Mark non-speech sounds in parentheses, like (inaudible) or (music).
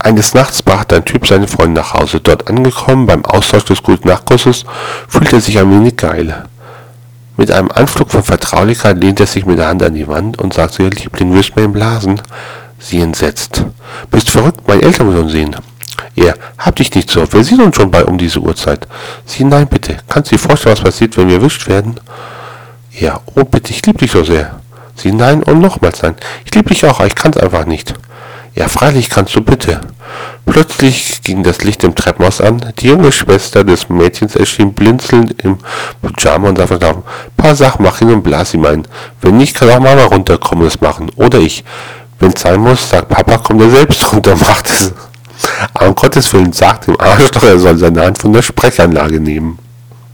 Eines Nachts brachte ein Typ seine Freundin nach Hause. Dort angekommen, beim Austausch des Gute-Nacht-Kusses, fühlte er sich ein wenig geil. Mit einem Anflug von Vertraulichkeit lehnte er sich mit der Hand an die Wand und sagte, ihr Liebling, wirst mir ihn blasen. Sie entsetzt. Bist verrückt, meine Eltern wollen sehen. Er, hab dich nicht so, wer sieht uns schon bei um diese Uhrzeit? Sie, nein, bitte. Kannst du dir vorstellen, was passiert, wenn wir erwischt werden? Er, oh bitte, ich lieb dich so sehr. Sie, nein und nochmals nein. Ich lieb dich auch, ich kann's einfach nicht. Ja, freilich kannst du bitte. Plötzlich ging das Licht im Treppenhaus an. Die junge Schwester des Mädchens erschien blinzelnd im Pyjama und sagte verdammt, paar Sachen mach ihn und blas ihm ein. Wenn nicht, kann auch Mama runterkommen und es machen. Oder ich. Wenn's sein muss, sagt Papa, kommt er selbst runter, macht es. (laughs) Aber um Gottes Willen, sagt dem Arschloch, er soll seine Hand von der Sprechanlage nehmen.